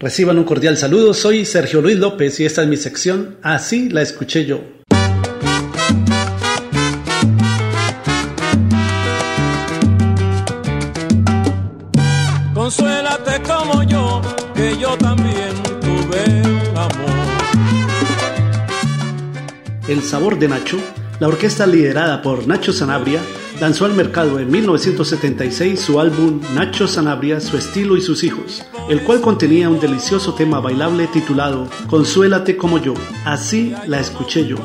Reciban un cordial saludo, soy Sergio Luis López y esta es mi sección Así la escuché yo. Consuélate como yo, que yo también tuve amor. El sabor de Nacho, la orquesta liderada por Nacho Sanabria, lanzó al mercado en 1976 su álbum Nacho Sanabria, su estilo y sus hijos, el cual contenía un delicioso tema bailable titulado Consuélate como yo. Así la escuché yo.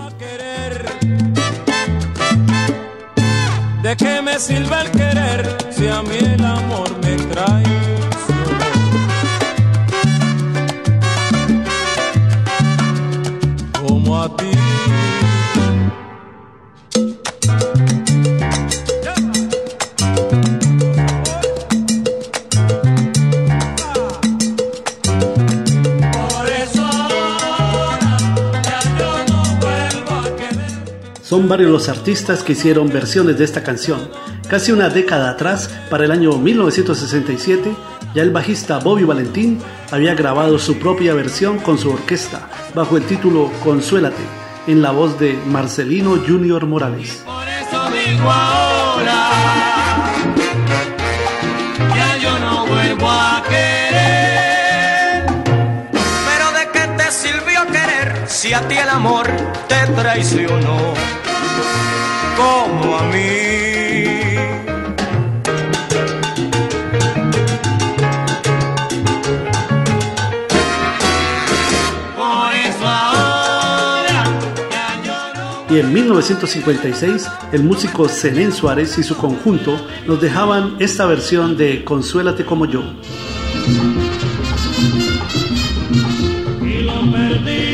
¿De qué me sirve el querer si a mí el amor me trae? Como a ti. Son varios los artistas que hicieron versiones de esta canción. Casi una década atrás, para el año 1967, ya el bajista Bobby Valentín había grabado su propia versión con su orquesta, bajo el título Consuélate, en la voz de Marcelino Junior Morales. Si a ti el amor te traicionó como a mí. Y en 1956, el músico Zenén Suárez y su conjunto nos dejaban esta versión de Consuélate como yo. y lo perdí.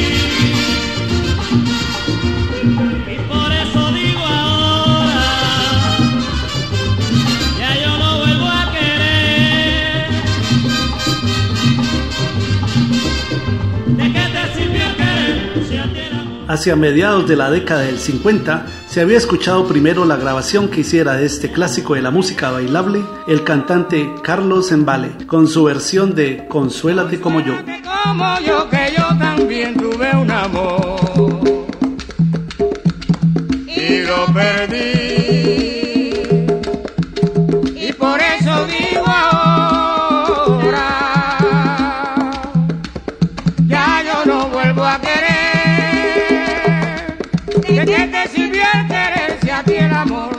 Hacia mediados de la década del 50 se había escuchado primero la grabación que hiciera de este clásico de la música bailable el cantante Carlos Embale con su versión de Consuélate como yo. ¿De qué te sirvió el querencia a ti el amor?